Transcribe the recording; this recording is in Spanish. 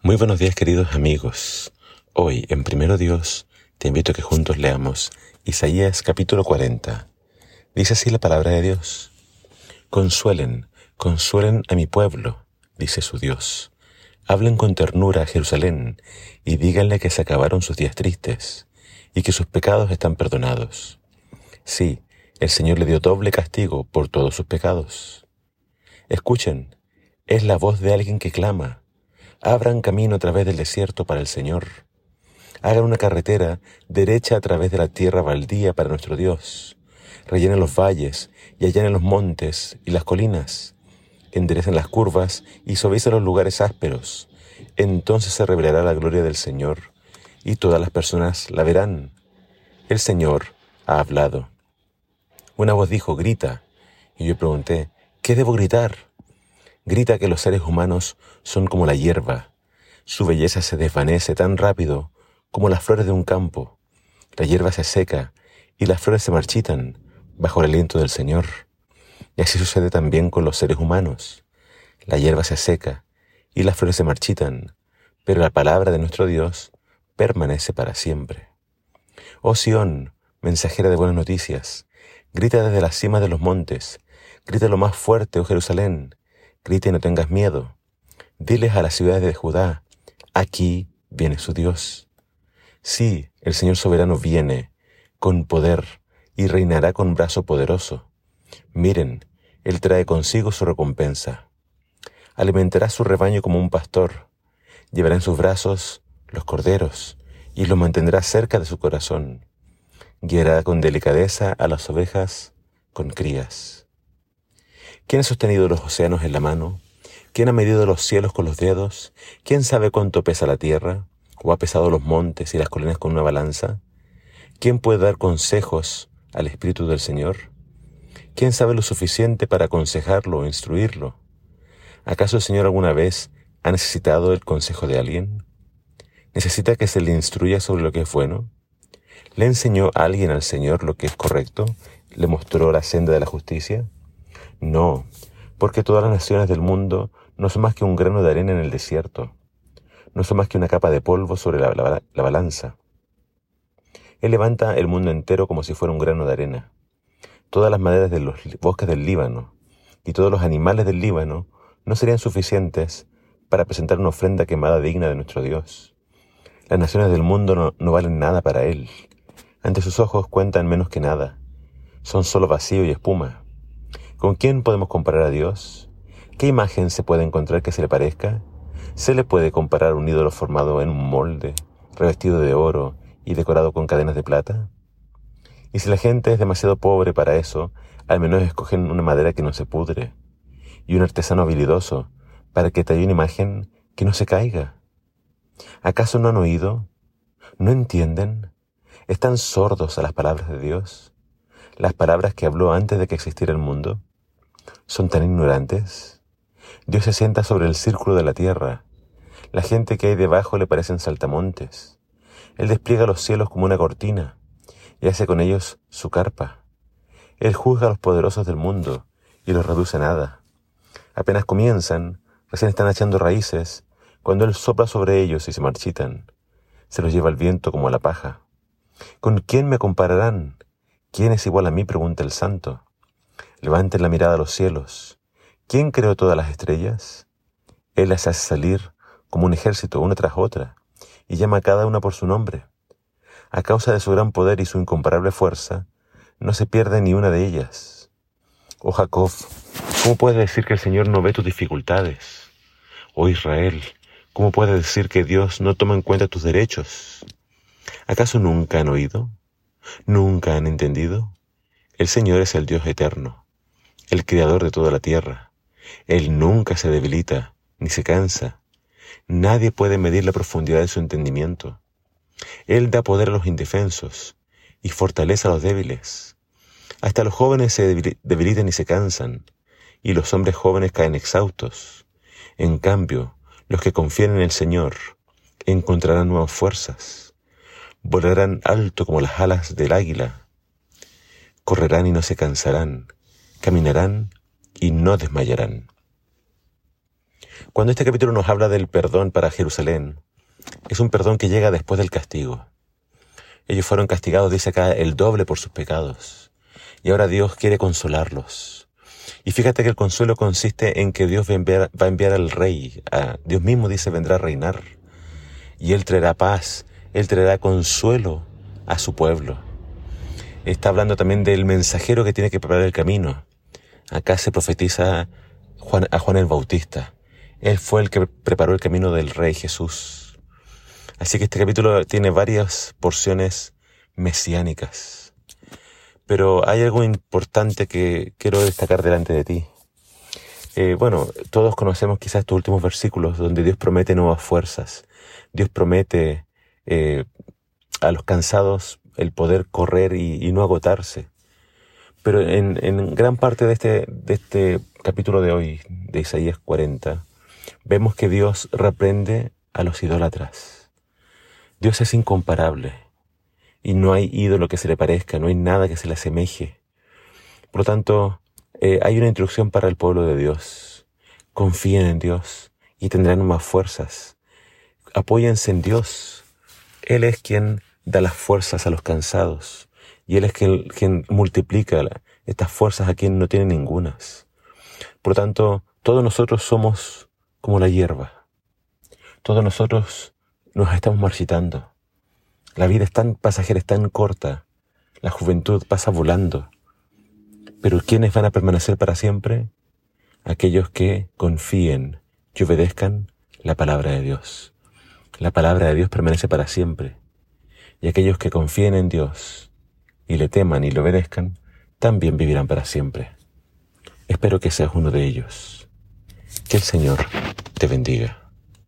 Muy buenos días queridos amigos. Hoy en Primero Dios te invito a que juntos leamos Isaías capítulo 40. Dice así la palabra de Dios. Consuelen, consuelen a mi pueblo, dice su Dios. Hablen con ternura a Jerusalén y díganle que se acabaron sus días tristes y que sus pecados están perdonados. Sí, el Señor le dio doble castigo por todos sus pecados. Escuchen, es la voz de alguien que clama Abran camino a través del desierto para el Señor. Hagan una carretera derecha a través de la tierra baldía para nuestro Dios. Rellenen los valles y allanen los montes y las colinas. Enderecen las curvas y suavicen los lugares ásperos. Entonces se revelará la gloria del Señor y todas las personas la verán. El Señor ha hablado. Una voz dijo, grita. Y yo pregunté, ¿qué debo gritar? Grita que los seres humanos son como la hierba. Su belleza se desvanece tan rápido como las flores de un campo. La hierba se seca y las flores se marchitan bajo el aliento del Señor. Y así sucede también con los seres humanos. La hierba se seca y las flores se marchitan, pero la palabra de nuestro Dios permanece para siempre. Oh Sión, mensajera de buenas noticias, grita desde la cima de los montes, grita lo más fuerte, oh Jerusalén, Grita y no tengas miedo. Diles a las ciudades de Judá, aquí viene su Dios. Sí, el Señor soberano viene con poder y reinará con brazo poderoso. Miren, Él trae consigo su recompensa. Alimentará su rebaño como un pastor. Llevará en sus brazos los corderos y los mantendrá cerca de su corazón. Guiará con delicadeza a las ovejas con crías. ¿Quién ha sostenido los océanos en la mano? ¿Quién ha medido los cielos con los dedos? ¿Quién sabe cuánto pesa la tierra? ¿O ha pesado los montes y las colinas con una balanza? ¿Quién puede dar consejos al Espíritu del Señor? ¿Quién sabe lo suficiente para aconsejarlo o instruirlo? ¿Acaso el Señor alguna vez ha necesitado el consejo de alguien? ¿Necesita que se le instruya sobre lo que es bueno? ¿Le enseñó alguien al Señor lo que es correcto? ¿Le mostró la senda de la justicia? No, porque todas las naciones del mundo no son más que un grano de arena en el desierto, no son más que una capa de polvo sobre la, balanza. Él levanta el mundo entero como si fuera un grano de arena. Todas las maderas de los bosques del Líbano y todos los animales del Líbano no serían suficientes para presentar una ofrenda quemada digna de nuestro Dios. Las naciones del mundo no, no, valen nada para Él. Ante sus ojos cuentan menos que nada. Son solo vacío y espuma. ¿Con quién podemos comparar a Dios? ¿Qué imagen se puede encontrar que se le parezca? ¿Se le puede comparar un ídolo formado en un molde, revestido de oro y decorado con cadenas de plata? Y si la gente es demasiado pobre para eso, al menos escogen una madera que no se pudre y un artesano habilidoso para que talle una imagen que no se caiga. ¿Acaso no han oído? ¿No entienden? ¿Están sordos a las palabras de Dios? ¿Las palabras que habló antes de que existiera el mundo? Son tan ignorantes? Dios se sienta sobre el círculo de la tierra. La gente que hay debajo le parecen saltamontes. Él despliega los cielos como una cortina y hace con ellos su carpa. Él juzga a los poderosos del mundo y los reduce a nada. Apenas comienzan, recién están echando raíces, cuando Él sopla sobre ellos y se marchitan. Se los lleva el viento como a la paja. ¿Con quién me compararán? ¿Quién es igual a mí? pregunta el santo. Levanten la mirada a los cielos. ¿Quién creó todas las estrellas? Él las hace salir como un ejército una tras otra y llama a cada una por su nombre. A causa de su gran poder y su incomparable fuerza, no se pierde ni una de ellas. Oh Jacob, ¿cómo puedes decir que el Señor no ve tus dificultades? Oh Israel, ¿cómo puedes decir que Dios no toma en cuenta tus derechos? ¿Acaso nunca han oído? ¿Nunca han entendido? El Señor es el Dios eterno el creador de toda la tierra. Él nunca se debilita ni se cansa. Nadie puede medir la profundidad de su entendimiento. Él da poder a los indefensos y fortaleza a los débiles. Hasta los jóvenes se debilitan y se cansan, y los hombres jóvenes caen exhaustos. En cambio, los que confían en el Señor encontrarán nuevas fuerzas, volarán alto como las alas del águila, correrán y no se cansarán, caminarán y no desmayarán. Cuando este capítulo nos habla del perdón para Jerusalén, es un perdón que llega después del castigo. Ellos fueron castigados, dice acá, el doble por sus pecados. Y ahora Dios quiere consolarlos. Y fíjate que el consuelo consiste en que Dios va a enviar, al rey. Dios mismo dice vendrá a reinar. Y Él traerá paz, Él traerá consuelo a su pueblo. Está hablando también del mensajero que tiene que preparar el camino. Acá se profetiza a Juan el Bautista. Él fue el que preparó el camino del Rey Jesús. Así que este capítulo tiene varias porciones mesiánicas. Pero hay algo importante que quiero destacar delante de ti. Eh, bueno, todos conocemos quizás estos últimos versículos donde Dios promete nuevas fuerzas. Dios promete eh, a los cansados el poder correr y, no agotarse. Pero en, en, gran parte de este, de este capítulo de hoy, de Isaías 40, vemos que Dios reprende a los idólatras. Dios es incomparable y no hay ídolo que se le parezca, no hay nada que se le asemeje. Por lo tanto, eh, hay una instrucción para el pueblo de Dios. Confíen en Dios y tendrán más fuerzas. Apóyense en Dios. Él es quien da las fuerzas a los cansados y Él es quien, multiplica estas fuerzas a quien no tiene ningunas. Por lo tanto, todos nosotros somos como la hierba. Todos nosotros nos estamos marchitando. La vida es tan pasajera, es tan corta. La juventud pasa volando. Pero ¿quiénes van a permanecer para siempre? Aquellos que confíen y obedezcan la palabra de Dios. La palabra de Dios permanece para siempre. Y aquellos que confíen en Dios y le teman y le obedezcan, también vivirán para siempre. Espero que seas uno de ellos. Que el Señor te bendiga.